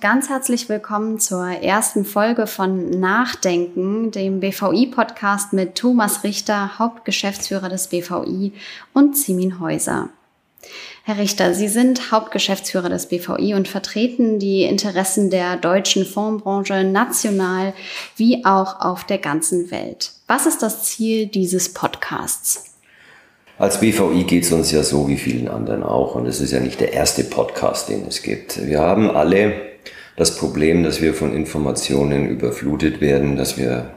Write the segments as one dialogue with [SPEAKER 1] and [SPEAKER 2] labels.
[SPEAKER 1] Ganz herzlich willkommen zur ersten Folge von Nachdenken, dem BVI-Podcast mit Thomas Richter, Hauptgeschäftsführer des BVI und Simin Häuser. Herr Richter, Sie sind Hauptgeschäftsführer des BVI und vertreten die Interessen der deutschen Fondsbranche national wie auch auf der ganzen Welt. Was ist das Ziel dieses Podcasts?
[SPEAKER 2] Als BVI geht es uns ja so wie vielen anderen auch und es ist ja nicht der erste Podcast, den es gibt. Wir haben alle das Problem, dass wir von Informationen überflutet werden, dass wir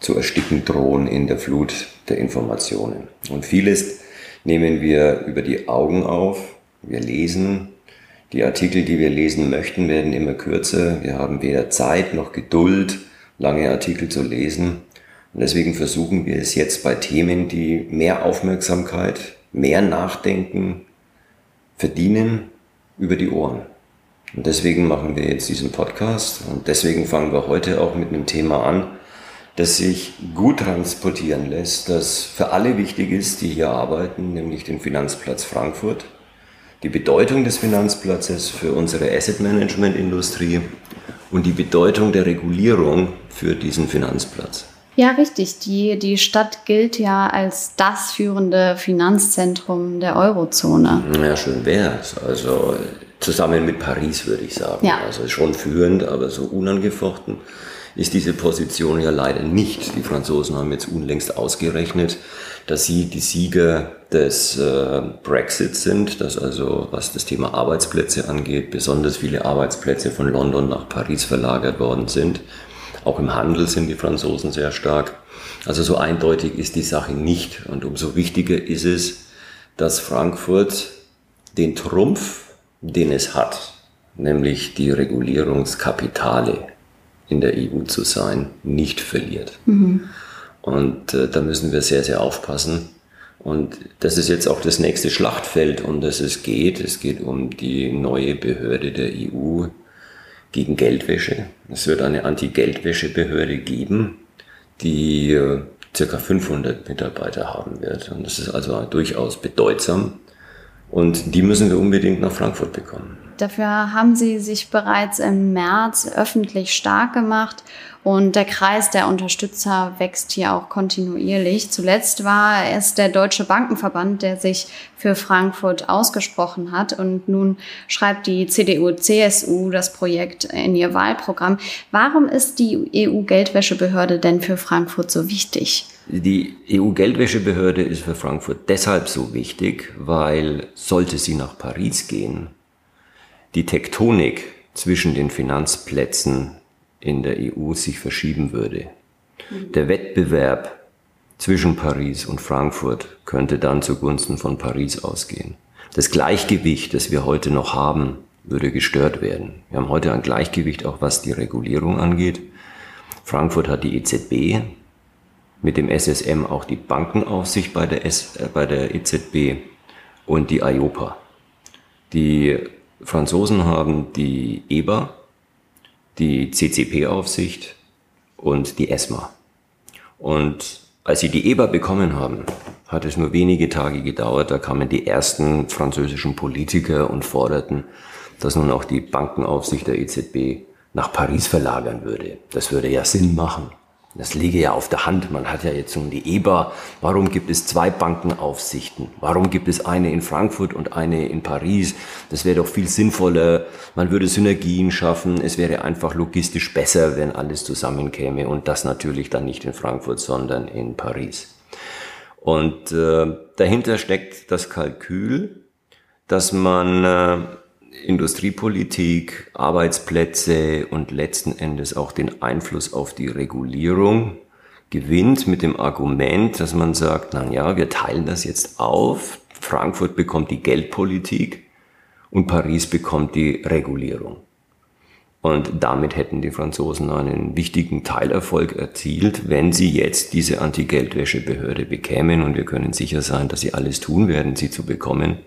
[SPEAKER 2] zu ersticken drohen in der Flut der Informationen. Und vieles nehmen wir über die Augen auf, wir lesen, die Artikel, die wir lesen möchten, werden immer kürzer, wir haben weder Zeit noch Geduld, lange Artikel zu lesen. Und deswegen versuchen wir es jetzt bei Themen, die mehr Aufmerksamkeit, mehr Nachdenken verdienen, über die Ohren. Und deswegen machen wir jetzt diesen Podcast und deswegen fangen wir heute auch mit einem Thema an, das sich gut transportieren lässt, das für alle wichtig ist, die hier arbeiten, nämlich den Finanzplatz Frankfurt, die Bedeutung des Finanzplatzes für unsere Asset Management Industrie und die Bedeutung der Regulierung für diesen Finanzplatz.
[SPEAKER 1] Ja, richtig. Die, die Stadt gilt ja als das führende Finanzzentrum der Eurozone.
[SPEAKER 2] Ja, schön wär's. Also Zusammen mit Paris, würde ich sagen. Ja. Also schon führend, aber so unangefochten ist diese Position ja leider nicht. Die Franzosen haben jetzt unlängst ausgerechnet, dass sie die Sieger des äh, Brexit sind, dass also was das Thema Arbeitsplätze angeht, besonders viele Arbeitsplätze von London nach Paris verlagert worden sind. Auch im Handel sind die Franzosen sehr stark. Also so eindeutig ist die Sache nicht. Und umso wichtiger ist es, dass Frankfurt den Trumpf den es hat, nämlich die Regulierungskapitale in der EU zu sein, nicht verliert. Mhm. Und äh, da müssen wir sehr, sehr aufpassen. Und das ist jetzt auch das nächste Schlachtfeld, um das es geht. Es geht um die neue Behörde der EU gegen Geldwäsche. Es wird eine Anti-Geldwäsche-Behörde geben, die äh, circa 500 Mitarbeiter haben wird. Und das ist also durchaus bedeutsam. Und die müssen wir unbedingt nach Frankfurt bekommen.
[SPEAKER 1] Dafür haben Sie sich bereits im März öffentlich stark gemacht und der Kreis der Unterstützer wächst hier auch kontinuierlich. Zuletzt war es der Deutsche Bankenverband, der sich für Frankfurt ausgesprochen hat und nun schreibt die CDU-CSU das Projekt in ihr Wahlprogramm. Warum ist die EU-Geldwäschebehörde denn für Frankfurt so wichtig?
[SPEAKER 2] Die EU-Geldwäschebehörde ist für Frankfurt deshalb so wichtig, weil sollte sie nach Paris gehen, die Tektonik zwischen den Finanzplätzen in der EU sich verschieben würde. Der Wettbewerb zwischen Paris und Frankfurt könnte dann zugunsten von Paris ausgehen. Das Gleichgewicht, das wir heute noch haben, würde gestört werden. Wir haben heute ein Gleichgewicht auch was die Regulierung angeht. Frankfurt hat die EZB, mit dem SSM auch die Bankenaufsicht bei der, S, äh, bei der EZB und die IOPA. Die Franzosen haben die EBA, die CCP-Aufsicht und die ESMA. Und als sie die EBA bekommen haben, hat es nur wenige Tage gedauert, da kamen die ersten französischen Politiker und forderten, dass nun auch die Bankenaufsicht der EZB nach Paris verlagern würde. Das würde ja Sinn machen. Das liege ja auf der Hand. Man hat ja jetzt nun die EBA. Warum gibt es zwei Bankenaufsichten? Warum gibt es eine in Frankfurt und eine in Paris? Das wäre doch viel sinnvoller. Man würde Synergien schaffen. Es wäre einfach logistisch besser, wenn alles zusammenkäme. Und das natürlich dann nicht in Frankfurt, sondern in Paris. Und äh, dahinter steckt das Kalkül, dass man äh, Industriepolitik, Arbeitsplätze und letzten Endes auch den Einfluss auf die Regulierung gewinnt mit dem Argument, dass man sagt, na ja, wir teilen das jetzt auf. Frankfurt bekommt die Geldpolitik und Paris bekommt die Regulierung. Und damit hätten die Franzosen einen wichtigen Teilerfolg erzielt, wenn sie jetzt diese Anti-Geldwäsche-Behörde bekämen. Und wir können sicher sein, dass sie alles tun werden, sie zu bekommen,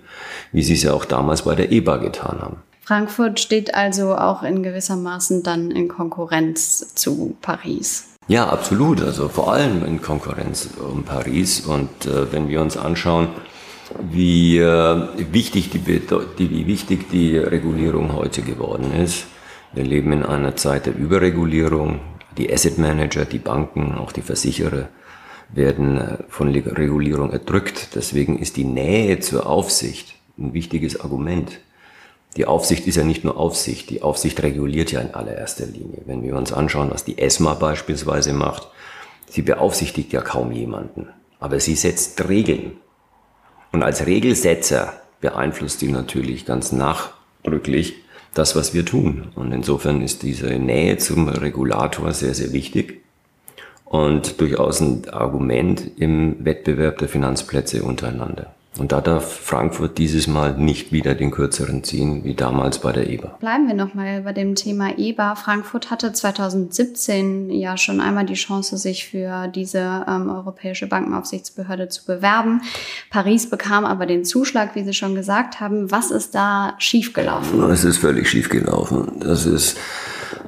[SPEAKER 2] wie sie es ja auch damals bei der EBA getan haben.
[SPEAKER 1] Frankfurt steht also auch in gewisser Maßen dann in Konkurrenz zu Paris.
[SPEAKER 2] Ja, absolut. Also vor allem in Konkurrenz um Paris. Und äh, wenn wir uns anschauen, wie, äh, wichtig die, die, wie wichtig die Regulierung heute geworden ist, Wir leben in einer Zeit der Überregulierung. Die Asset Manager, die Banken, auch die Versicherer werden äh, von Regulierung erdrückt. Deswegen ist die Nähe zur Aufsicht ein wichtiges Argument. Die Aufsicht ist ja nicht nur Aufsicht, die Aufsicht reguliert ja in allererster Linie. Wenn wir uns anschauen, was die ESMA beispielsweise macht, sie beaufsichtigt ja kaum jemanden, aber sie setzt Regeln. Und als Regelsetzer beeinflusst sie natürlich ganz nachdrücklich das, was wir tun. Und insofern ist diese Nähe zum Regulator sehr, sehr wichtig und durchaus ein Argument im Wettbewerb der Finanzplätze untereinander. Und da darf Frankfurt dieses Mal nicht wieder den kürzeren ziehen, wie damals bei der EBA.
[SPEAKER 1] Bleiben wir nochmal bei dem Thema EBA. Frankfurt hatte 2017 ja schon einmal die Chance, sich für diese ähm, Europäische Bankenaufsichtsbehörde zu bewerben. Paris bekam aber den Zuschlag, wie Sie schon gesagt haben. Was ist da schiefgelaufen?
[SPEAKER 2] Es ist völlig schiefgelaufen. Das ist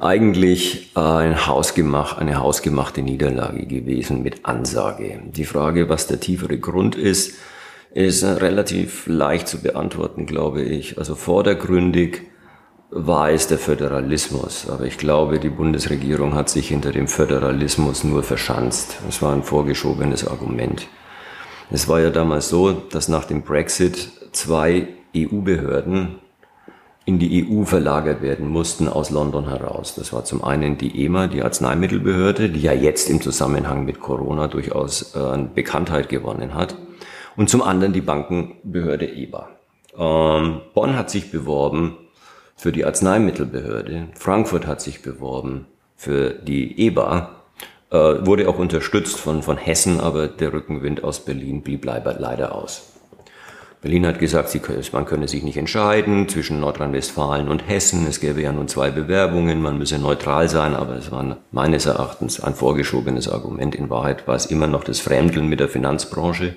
[SPEAKER 2] eigentlich ein Hausgemach, eine hausgemachte Niederlage gewesen mit Ansage. Die Frage, was der tiefere Grund ist, ist relativ leicht zu beantworten, glaube ich. Also vordergründig war es der Föderalismus, aber ich glaube, die Bundesregierung hat sich hinter dem Föderalismus nur verschanzt. Es war ein vorgeschobenes Argument. Es war ja damals so, dass nach dem Brexit zwei EU-Behörden in die EU verlagert werden mussten aus London heraus. Das war zum einen die EMA, die Arzneimittelbehörde, die ja jetzt im Zusammenhang mit Corona durchaus äh, an Bekanntheit gewonnen hat und zum anderen die Bankenbehörde EBA. Ähm, Bonn hat sich beworben für die Arzneimittelbehörde, Frankfurt hat sich beworben für die EBA, äh, wurde auch unterstützt von, von Hessen, aber der Rückenwind aus Berlin blieb leider aus. Berlin hat gesagt, sie, man könne sich nicht entscheiden zwischen Nordrhein-Westfalen und Hessen. Es gäbe ja nun zwei Bewerbungen, man müsse neutral sein, aber es war meines Erachtens ein vorgeschobenes Argument. In Wahrheit war es immer noch das Fremdeln mit der Finanzbranche.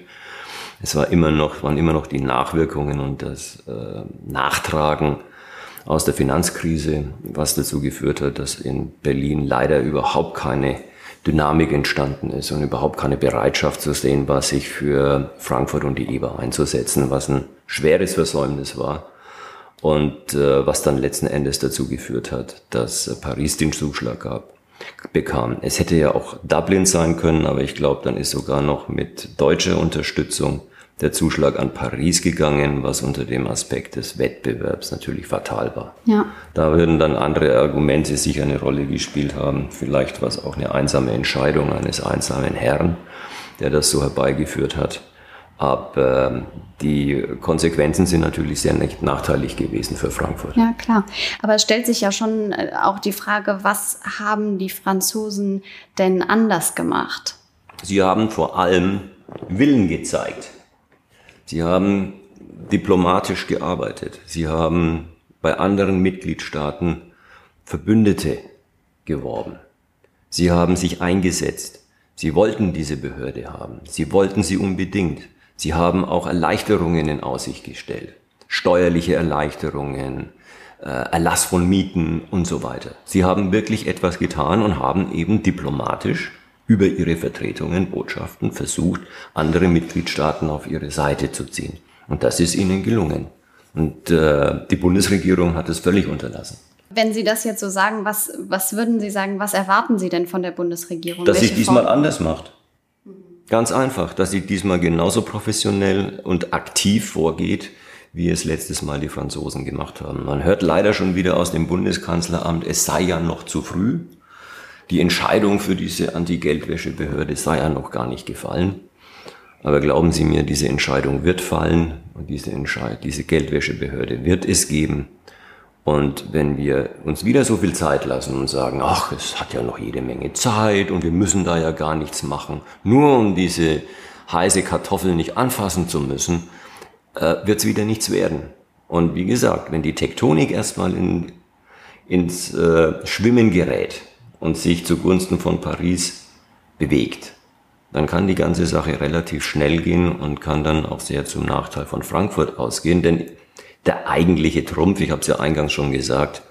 [SPEAKER 2] Es war immer noch, waren immer noch die Nachwirkungen und das äh, Nachtragen aus der Finanzkrise, was dazu geführt hat, dass in Berlin leider überhaupt keine Dynamik entstanden ist und überhaupt keine Bereitschaft zu sehen war, sich für Frankfurt und die EBA einzusetzen, was ein schweres Versäumnis war. Und äh, was dann letzten Endes dazu geführt hat, dass Paris den Zuschlag gab bekam. Es hätte ja auch Dublin sein können, aber ich glaube, dann ist sogar noch mit deutscher Unterstützung der Zuschlag an Paris gegangen, was unter dem Aspekt des Wettbewerbs natürlich fatal war. Ja. Da würden dann andere Argumente sicher eine Rolle gespielt haben. Vielleicht war es auch eine einsame Entscheidung eines einsamen Herrn, der das so herbeigeführt hat. Aber ähm, die Konsequenzen sind natürlich sehr nachteilig gewesen für Frankfurt.
[SPEAKER 1] Ja, klar. Aber es stellt sich ja schon äh, auch die Frage, was haben die Franzosen denn anders gemacht?
[SPEAKER 2] Sie haben vor allem Willen gezeigt. Sie haben diplomatisch gearbeitet. Sie haben bei anderen Mitgliedstaaten Verbündete geworben. Sie haben sich eingesetzt. Sie wollten diese Behörde haben. Sie wollten sie unbedingt. Sie haben auch Erleichterungen in Aussicht gestellt. Steuerliche Erleichterungen, äh, Erlass von Mieten und so weiter. Sie haben wirklich etwas getan und haben eben diplomatisch über ihre Vertretungen, Botschaften versucht, andere Mitgliedstaaten auf ihre Seite zu ziehen. Und das ist ihnen gelungen. Und äh, die Bundesregierung hat es völlig unterlassen.
[SPEAKER 1] Wenn Sie das jetzt so sagen, was, was würden Sie sagen, was erwarten Sie denn von der Bundesregierung?
[SPEAKER 2] Dass sie diesmal Form? anders macht. Ganz einfach, dass sie diesmal genauso professionell und aktiv vorgeht, wie es letztes Mal die Franzosen gemacht haben. Man hört leider schon wieder aus dem Bundeskanzleramt, es sei ja noch zu früh. Die Entscheidung für diese Anti-Geldwäschebehörde sei ja noch gar nicht gefallen. Aber glauben Sie mir, diese Entscheidung wird fallen und diese, Entscheid diese Geldwäschebehörde wird es geben. Und wenn wir uns wieder so viel Zeit lassen und sagen, ach, es hat ja noch jede Menge Zeit und wir müssen da ja gar nichts machen, nur um diese heiße Kartoffel nicht anfassen zu müssen, äh, wird es wieder nichts werden. Und wie gesagt, wenn die Tektonik erstmal in, ins äh, Schwimmen gerät, und sich zugunsten von Paris bewegt, dann kann die ganze Sache relativ schnell gehen und kann dann auch sehr zum Nachteil von Frankfurt ausgehen. Denn der eigentliche Trumpf, ich habe es ja eingangs schon gesagt,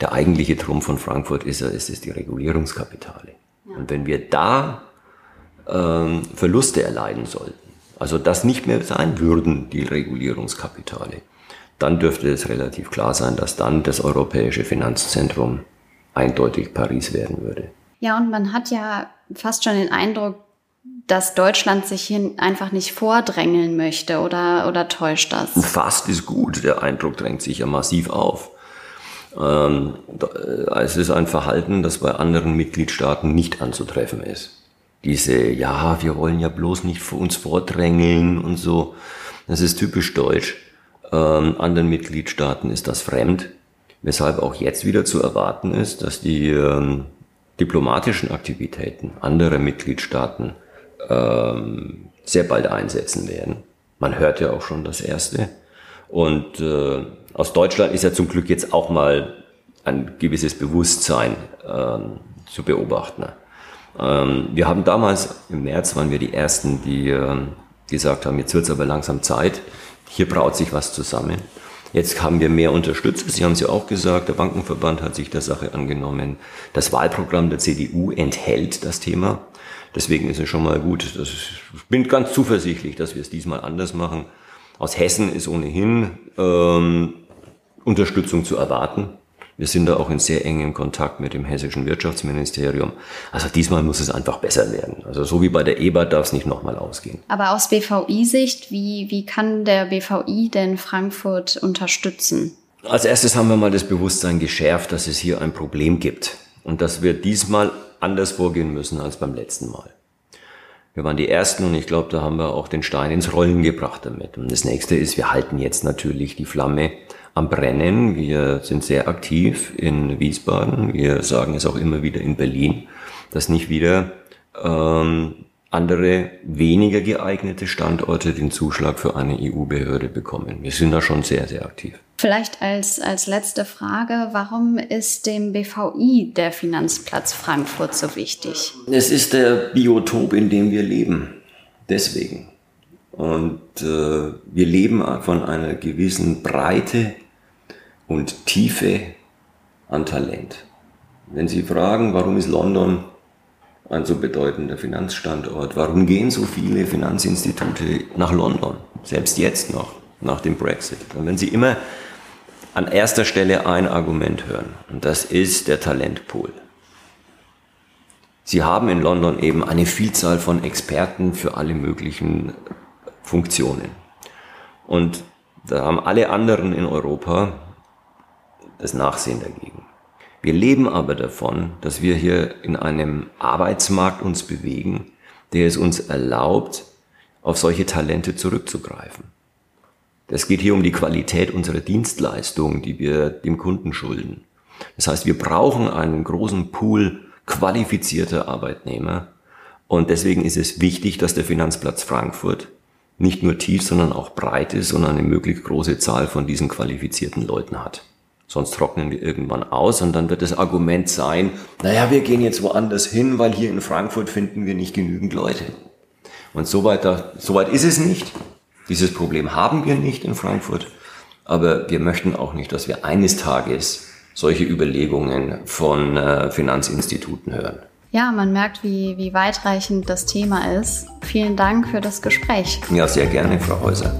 [SPEAKER 2] der eigentliche Trumpf von Frankfurt ist, ist, ist die Regulierungskapitale. Ja. Und wenn wir da ähm, Verluste erleiden sollten, also das nicht mehr sein würden, die Regulierungskapitale, dann dürfte es relativ klar sein, dass dann das europäische Finanzzentrum eindeutig Paris werden würde.
[SPEAKER 1] Ja, und man hat ja fast schon den Eindruck, dass Deutschland sich hier einfach nicht vordrängeln möchte oder, oder täuscht das?
[SPEAKER 2] Fast ist gut. Der Eindruck drängt sich ja massiv auf. Ähm, äh, es ist ein Verhalten, das bei anderen Mitgliedstaaten nicht anzutreffen ist. Diese, ja, wir wollen ja bloß nicht für uns vordrängeln und so. Das ist typisch deutsch. Ähm, anderen Mitgliedstaaten ist das fremd. Weshalb auch jetzt wieder zu erwarten ist, dass die ähm, diplomatischen Aktivitäten anderer Mitgliedstaaten ähm, sehr bald einsetzen werden. Man hört ja auch schon das erste. Und äh, aus Deutschland ist ja zum Glück jetzt auch mal ein gewisses Bewusstsein ähm, zu beobachten. Ähm, wir haben damals, im März waren wir die Ersten, die ähm, gesagt haben, jetzt wird es aber langsam Zeit, hier braut sich was zusammen. Jetzt haben wir mehr Unterstützer. Sie haben es ja auch gesagt, der Bankenverband hat sich der Sache angenommen. Das Wahlprogramm der CDU enthält das Thema. Deswegen ist es schon mal gut. Das, ich bin ganz zuversichtlich, dass wir es diesmal anders machen. Aus Hessen ist ohnehin ähm, Unterstützung zu erwarten. Wir sind da auch in sehr engem Kontakt mit dem hessischen Wirtschaftsministerium. Also diesmal muss es einfach besser werden. Also so wie bei der EBA darf es nicht nochmal ausgehen.
[SPEAKER 1] Aber aus BVI-Sicht, wie, wie kann der BVI denn Frankfurt unterstützen?
[SPEAKER 2] Als erstes haben wir mal das Bewusstsein geschärft, dass es hier ein Problem gibt und dass wir diesmal anders vorgehen müssen als beim letzten Mal. Wir waren die Ersten und ich glaube, da haben wir auch den Stein ins Rollen gebracht damit. Und das nächste ist, wir halten jetzt natürlich die Flamme am Brennen. Wir sind sehr aktiv in Wiesbaden. Wir sagen es auch immer wieder in Berlin, dass nicht wieder ähm, andere weniger geeignete Standorte den Zuschlag für eine EU-Behörde bekommen. Wir sind da schon sehr, sehr aktiv.
[SPEAKER 1] Vielleicht als, als letzte Frage, warum ist dem BVI der Finanzplatz Frankfurt so wichtig?
[SPEAKER 2] Es ist der Biotop, in dem wir leben. Deswegen. Und äh, wir leben von einer gewissen Breite und Tiefe an Talent. Wenn Sie fragen, warum ist London ein so bedeutender Finanzstandort, warum gehen so viele Finanzinstitute nach London, selbst jetzt noch, nach dem Brexit? Und wenn Sie immer an erster Stelle ein Argument hören, und das ist der Talentpool. Sie haben in London eben eine Vielzahl von Experten für alle möglichen Funktionen. Und da haben alle anderen in Europa das Nachsehen dagegen. Wir leben aber davon, dass wir hier in einem Arbeitsmarkt uns bewegen, der es uns erlaubt, auf solche Talente zurückzugreifen. Es geht hier um die Qualität unserer Dienstleistung, die wir dem Kunden schulden. Das heißt, wir brauchen einen großen Pool qualifizierter Arbeitnehmer. Und deswegen ist es wichtig, dass der Finanzplatz Frankfurt nicht nur tief, sondern auch breit ist und eine möglichst große Zahl von diesen qualifizierten Leuten hat. Sonst trocknen wir irgendwann aus und dann wird das Argument sein, naja, wir gehen jetzt woanders hin, weil hier in Frankfurt finden wir nicht genügend Leute. Und so weit, so weit ist es nicht. Dieses Problem haben wir nicht in Frankfurt, aber wir möchten auch nicht, dass wir eines Tages solche Überlegungen von äh, Finanzinstituten hören.
[SPEAKER 1] Ja, man merkt, wie, wie weitreichend das Thema ist. Vielen Dank für das Gespräch.
[SPEAKER 2] Ja, sehr gerne, Frau Häuser.